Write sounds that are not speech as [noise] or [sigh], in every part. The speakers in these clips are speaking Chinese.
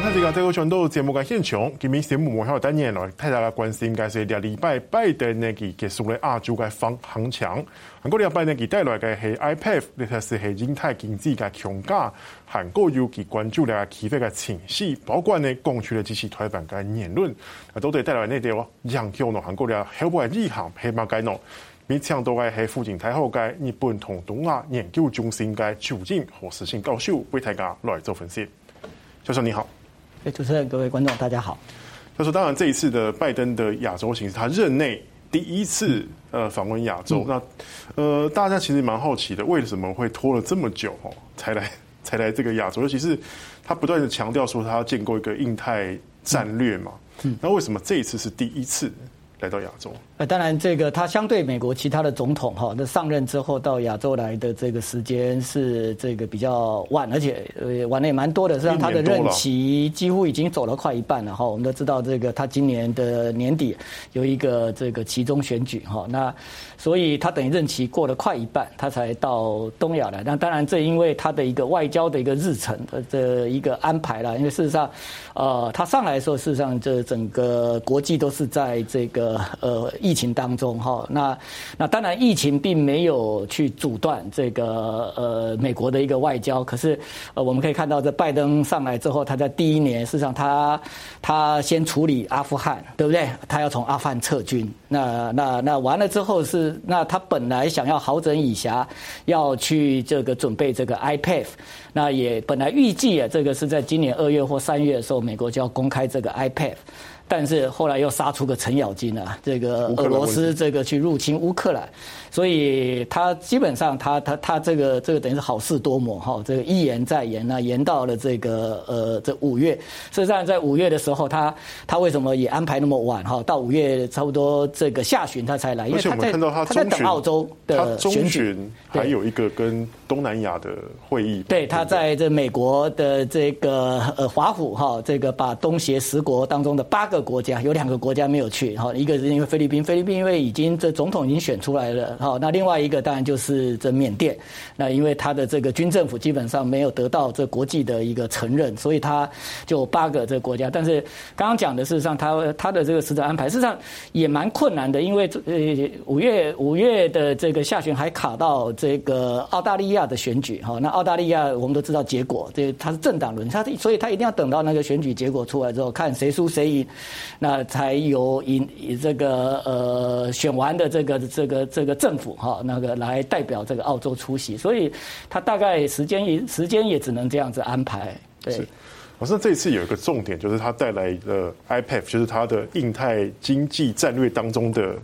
欢迎大家再回到节目嘅现场。今日节目幕后单元来替大家关心，应该是两礼拜拜登呢佢结束了亚洲嘅方行情。韩国礼拜呢佢带来嘅系 IPEF，呢个是系印太经济嘅强化。韩国尤其关注了气氛嘅情绪，包括呢讲出了支持台湾嘅言论，啊都对带来呢条影响咯。韩国嘅海外立行系乜嘅呢？每场都系喺附近太好嘅日本同东亚研究中心嘅主任何时新教授为大家来做分析。教授你好，哎，主持人、各位观众大家好。他说，当然这一次的拜登的亚洲行是他任内第一次呃访问亚洲，嗯、那呃大家其实蛮好奇的，为什么会拖了这么久哦才来才来这个亚洲？尤其是他不断的强调说他要建构一个印太战略嘛，嗯，那为什么这一次是第一次来到亚洲？呃，当然，这个他相对美国其他的总统哈，那上任之后到亚洲来的这个时间是这个比较晚，而且呃晚的也蛮多的，实际上他的任期几乎已经走了快一半了哈。我们都知道，这个他今年的年底有一个这个期中选举哈，那所以他等于任期过了快一半，他才到东亚来。那当然，这因为他的一个外交的一个日程的这一个安排了，因为事实上，呃，他上来的时候，事实上这整个国际都是在这个呃。疫情当中哈，那那当然疫情并没有去阻断这个呃美国的一个外交，可是呃我们可以看到，这拜登上来之后，他在第一年，事实上他他先处理阿富汗，对不对？他要从阿富汗撤军，那那那完了之后是，那他本来想要好整以暇，要去这个准备这个 IPEF，那也本来预计啊，这个是在今年二月或三月的时候，美国就要公开这个 IPEF。但是后来又杀出个程咬金啊，这个俄罗斯这个去入侵乌克兰，所以他基本上他他他这个这个等于是好事多磨哈，这个一延再延呢，延到了这个呃这五月。事实际上在五月的时候，他他为什么也安排那么晚哈？到五月差不多这个下旬他才来，因为他在他在等澳洲的选举，还有一个跟东南亚的会议。对，他在这美国的这个呃华府哈，这个把东协十国当中的八个。国家有两个国家没有去，哈，一个是因为菲律宾，菲律宾因为已经这总统已经选出来了，哈，那另外一个当然就是这缅甸，那因为他的这个军政府基本上没有得到这国际的一个承认，所以他就八个这个国家。但是刚刚讲的事实上，他他的这个时间安排事实上也蛮困难的，因为呃五月五月的这个下旬还卡到这个澳大利亚的选举，哈，那澳大利亚我们都知道结果，这他是政党轮，它所以他一定要等到那个选举结果出来之后，看谁输谁赢。那才由以以这个呃选完的这个这个这个政府哈那个来代表这个澳洲出席，所以他大概时间也时间也只能这样子安排。对，好像这一次有一个重点，就是他带来的 IPEF，就是他的印太经济战略当中的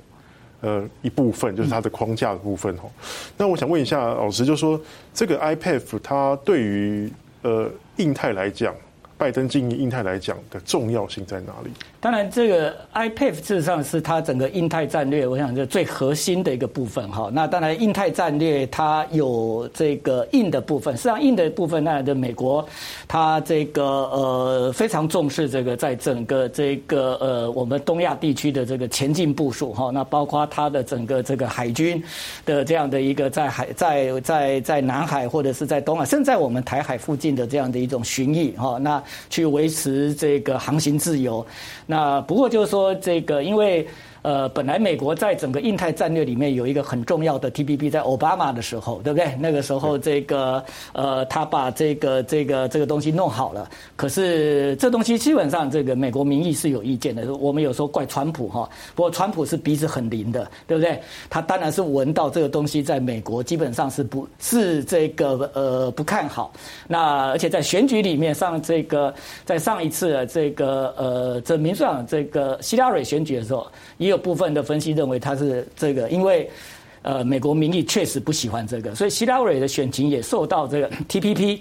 呃一部分，就是它的框架的部分哈。那我想问一下老师，就是说这个 iPad 它对于呃印太来讲。拜登经营印太来讲的重要性在哪里？当然，这个 IPF 事实上是它整个印太战略，我想这最核心的一个部分哈。那当然，印太战略它有这个硬的部分，实际上硬的部分，那的美国它这个呃非常重视这个在整个这个呃我们东亚地区的这个前进部署哈。那包括它的整个这个海军的这样的一个在海在在在南海或者是在东海，甚至在我们台海附近的这样的一种巡弋哈。那去维持这个航行自由，那不过就是说，这个因为。呃，本来美国在整个印太战略里面有一个很重要的 TPP，在奥巴马的时候，对不对？那个时候，这个呃，他把这个这个这个东西弄好了。可是这东西基本上，这个美国民意是有意见的。我们有时候怪川普哈，不过川普是鼻子很灵的，对不对？他当然是闻到这个东西在美国基本上是不是这个呃不看好。那而且在选举里面上，这个在上一次这个呃这民主党这个希拉蕊选举的时候，也有部分的分析认为他是这个，因为呃美国民意确实不喜欢这个，所以希拉蕊的选情也受到这个 [coughs] TPP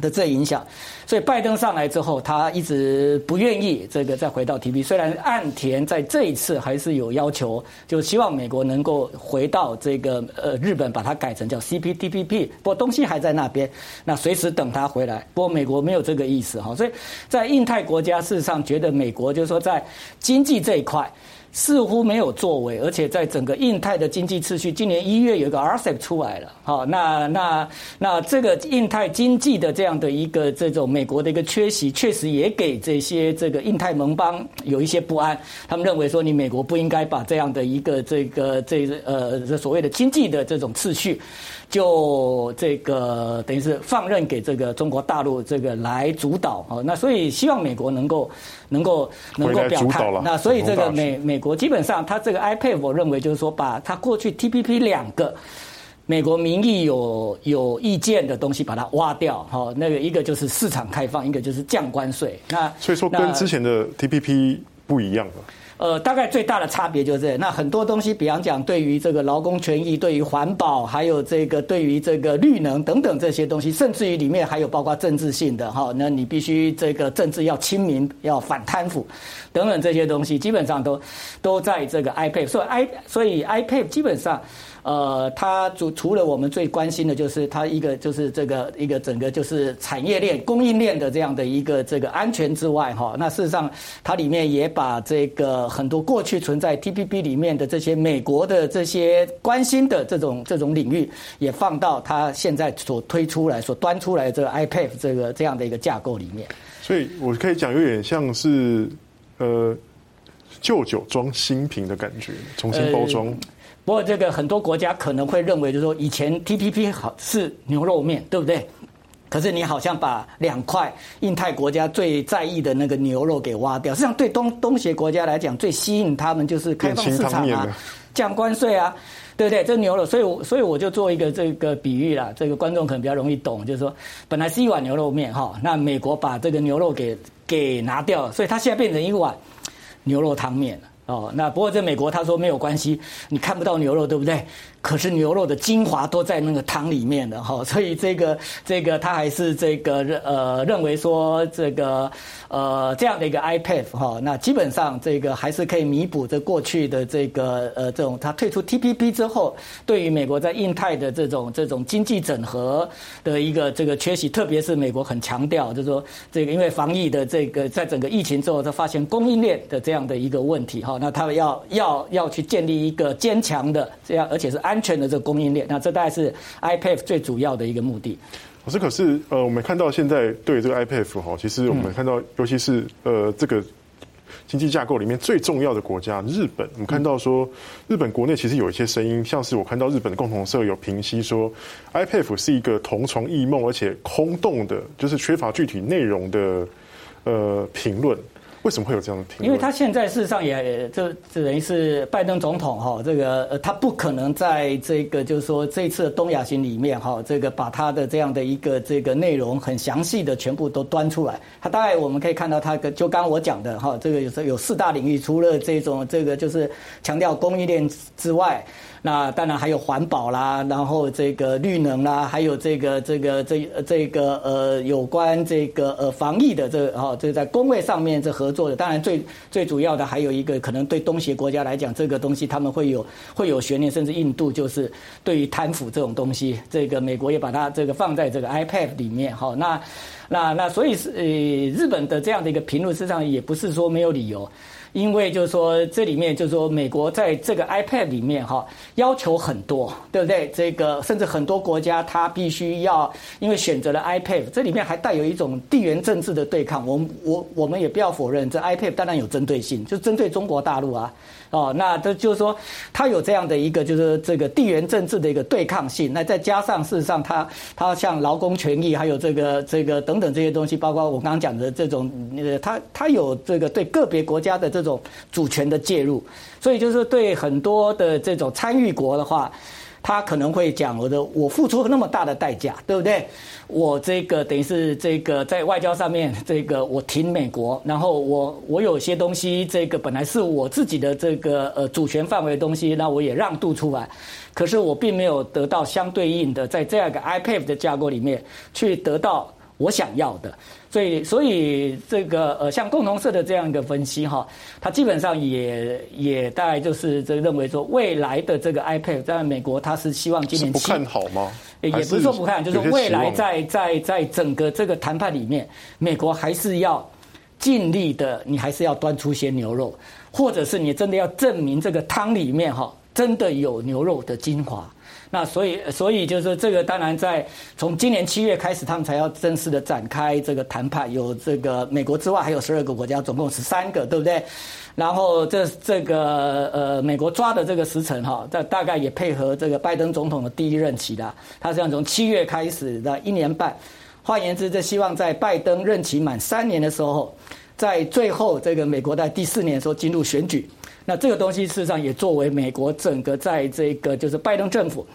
的这影响。所以拜登上来之后，他一直不愿意这个再回到 TPP。虽然岸田在这一次还是有要求，就希望美国能够回到这个呃日本把它改成叫 CPTPP，不过东西还在那边，那随时等他回来。不过美国没有这个意思哈，所以在印太国家事实上觉得美国就是说在经济这一块。似乎没有作为，而且在整个印太的经济秩序，今年一月有一个 RCEP 出来了，好，那那那这个印太经济的这样的一个这种美国的一个缺席，确实也给这些这个印太盟邦有一些不安，他们认为说你美国不应该把这样的一个这个这呃所谓的经济的这种秩序。就这个等于是放任给这个中国大陆这个来主导哦，那所以希望美国能够能够能够表态。那所以这个美美国基本上他这个 iPad，我认为就是说，把他过去 TPP 两个美国民意有有意见的东西把它挖掉哈，那个一个就是市场开放，一个就是降关税。那所以说跟之前的 TPP 不一样了。呃，大概最大的差别就是这，那很多东西，比方讲，对于这个劳工权益，对于环保，还有这个对于这个绿能等等这些东西，甚至于里面还有包括政治性的哈，那你必须这个政治要亲民，要反贪腐等等这些东西，基本上都都在这个 iPad，所以 I 所以 iPad 基本上。呃，它除除了我们最关心的就是它一个就是这个一个整个就是产业链供应链的这样的一个这个安全之外，哈，那事实上它里面也把这个很多过去存在 TPP 里面的这些美国的这些关心的这种这种领域，也放到它现在所推出来、所端出来这个 IPEF 这个这样的一个架构里面。所以我可以讲有点像是呃旧酒装新瓶的感觉，重新包装。呃不过，这个很多国家可能会认为，就是说，以前 TPP 好是牛肉面，对不对？可是你好像把两块印太国家最在意的那个牛肉给挖掉。实际上，对东东协国家来讲，最吸引他们就是开放市场啊，降关税啊，对不对？这牛肉，所以所以我就做一个这个比喻啦，这个观众可能比较容易懂，就是说，本来是一碗牛肉面哈，那美国把这个牛肉给给拿掉了，所以它现在变成一碗牛肉汤面。哦，那不过在美国他说没有关系，你看不到牛肉，对不对？可是牛肉的精华都在那个汤里面的哈，[laughs] 所以这个这个他还是这个认呃认为说这个呃这样的一个 IPEF 哈，那基本上这个还是可以弥补这过去的这个呃这种他退出 TPP 之后，对于美国在印太的这种这种经济整合的一个这个缺席，特别是美国很强调，就是说这个因为防疫的这个在整个疫情之后，他发现供应链的这样的一个问题哈，那他们要要要去建立一个坚强的这样而且是安。全的这个供应链，那这大概是 IPEF 最主要的一个目的。可是，可是，呃，我们看到现在对这个 IPEF 哈，其实我们看到，尤其是呃，这个经济架构里面最重要的国家日本，我们看到说，日本国内其实有一些声音，像是我看到日本的共同社有评析说，IPEF 是一个同床异梦，而且空洞的，就是缺乏具体内容的呃评论。为什么会有这样的评？因为他现在事实上也就等于是拜登总统哈，这个呃他不可能在这个就是说这次东亚行里面哈，这个把他的这样的一个这个内容很详细的全部都端出来。他大概我们可以看到，他跟就刚刚我讲的哈，这个有时候有四大领域，除了这种这个就是强调供应链之外。那当然还有环保啦，然后这个绿能啦，还有这个这个这这个呃有关这个呃防疫的这哈这在工位上面这和合作的，当然最最主要的还有一个可能对东协国家来讲，这个东西他们会有会有悬念，甚至印度就是对于贪腐这种东西，这个美国也把它这个放在这个 iPad 里面好。那那那所以是呃日本的这样的一个评论，实际上也不是说没有理由。因为就是说，这里面就是说，美国在这个 iPad 里面哈，要求很多，对不对？这个甚至很多国家它必须要，因为选择了 iPad，这里面还带有一种地缘政治的对抗。我我我们也不要否认，这 iPad 当然有针对性，就针对中国大陆啊。哦，那这就是说，它有这样的一个，就是这个地缘政治的一个对抗性。那再加上，事实上它，它像劳工权益，还有这个这个等等这些东西，包括我刚刚讲的这种，呃，它它有这个对个别国家的这种主权的介入，所以就是对很多的这种参与国的话。他可能会讲我的，我付出那么大的代价，对不对？我这个等于是这个在外交上面，这个我挺美国，然后我我有些东西，这个本来是我自己的这个呃主权范围的东西，那我也让渡出来，可是我并没有得到相对应的，在这样一个 IPEF 的架构里面去得到我想要的。所以，所以这个呃，像共同社的这样一个分析哈，它基本上也也大概就是这认为说，未来的这个 iPad 在美国，它是希望今年不看好吗？也不是说不看，就是未来在在在整个这个谈判里面，美国还是要尽力的，你还是要端出些牛肉，或者是你真的要证明这个汤里面哈真的有牛肉的精华。那所以，所以就是这个，当然在从今年七月开始，他们才要正式的展开这个谈判。有这个美国之外，还有十二个国家，总共十三个，对不对？然后这这个呃，美国抓的这个时程哈，这大概也配合这个拜登总统的第一任期的，他是要从七月开始的一年半。换言之，这希望在拜登任期满三年的时候，在最后这个美国在第四年的时候进入选举。那这个东西事实上也作为美国整个在这个就是拜登政府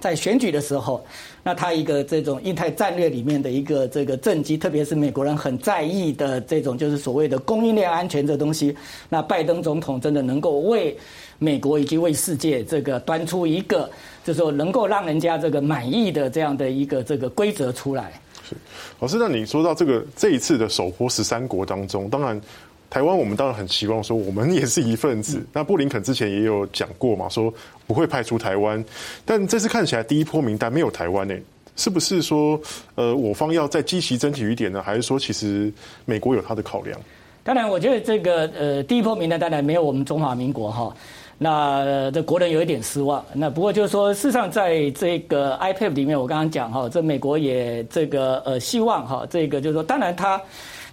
在选举的时候，那他一个这种印太战略里面的一个这个政绩，特别是美国人很在意的这种就是所谓的供应链安全这东西，那拜登总统真的能够为美国以及为世界这个端出一个就是说能够让人家这个满意的这样的一个这个规则出来。是，老师，那你说到这个这一次的首波十三国当中，当然。台湾，我们当然很希望说，我们也是一份子。那布林肯之前也有讲过嘛，说不会派出台湾。但这次看起来，第一波名单没有台湾呢，是不是说，呃，我方要再积极争取一点呢？还是说，其实美国有他的考量？当然，我觉得这个呃，第一波名单当然没有我们中华民国哈。那这国人有一点失望。那不过就是说，事实上在这个 IPAD 里面，我刚刚讲哈，这美国也这个呃希望哈，这个就是说，当然他。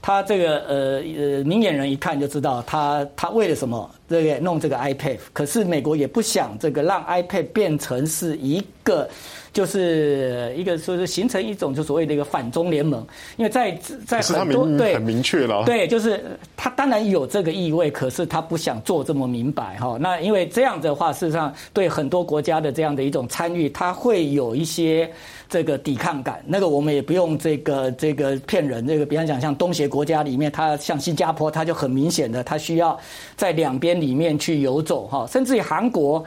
他这个呃呃明眼人一看就知道他，他为了什么这个弄这个 iPad？可是美国也不想这个让 iPad 变成是一个。就是一个说是形成一种就所谓的一个反中联盟，因为在在很多对很明确了，对，就是他当然有这个意味，可是他不想做这么明白哈。那因为这样的话，事实上对很多国家的这样的一种参与，他会有一些这个抵抗感。那个我们也不用这个这个骗人，这个比方讲像东协国家里面，它像新加坡，它就很明显的，它需要在两边里面去游走哈，甚至于韩国。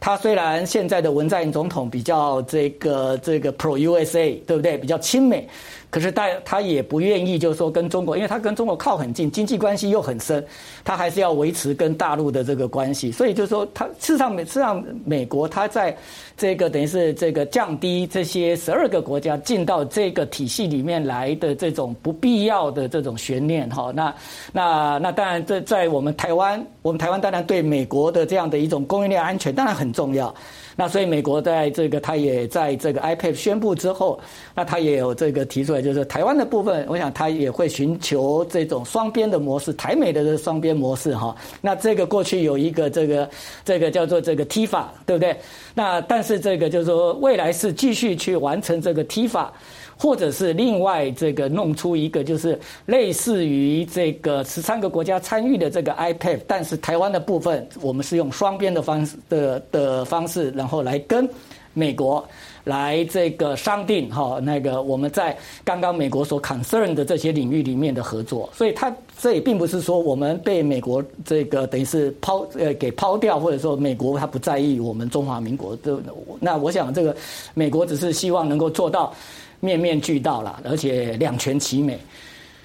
他虽然现在的文在寅总统比较这个这个 pro USA，对不对？比较亲美。可是，但他也不愿意，就是说跟中国，因为他跟中国靠很近，经济关系又很深，他还是要维持跟大陆的这个关系。所以，就是说，他事实上，事实上，美国他在这个等于是这个降低这些十二个国家进到这个体系里面来的这种不必要的这种悬念哈。那那那当然，在在我们台湾，我们台湾当然对美国的这样的一种供应链安全当然很重要。那所以美国在这个，他也在这个 iPad 宣布之后，那他也有这个提出来，就是台湾的部分，我想他也会寻求这种双边的模式，台美的这双边模式哈。那这个过去有一个这个这个叫做这个 T 法对不对？那但是这个就是说，未来是继续去完成这个 T 法。或者是另外这个弄出一个，就是类似于这个十三个国家参与的这个 iPad，但是台湾的部分，我们是用双边的方式的的方式，然后来跟美国来这个商定哈，那个我们在刚刚美国所 concern 的这些领域里面的合作，所以它这也并不是说我们被美国这个等于是抛呃给抛掉，或者说美国他不在意我们中华民国的，那我想这个美国只是希望能够做到。面面俱到了，而且两全其美。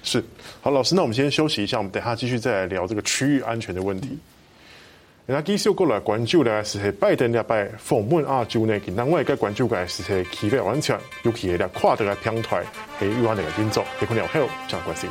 是，好，老师，那我们先休息一下，我们等下继续再来聊这个区域安全的问题。那继续过来关注的是拜登的拜访问亚洲呢，另外一个关注的是气候安全，尤其是跨的平台，还有那个运作，也可能有好这样关性。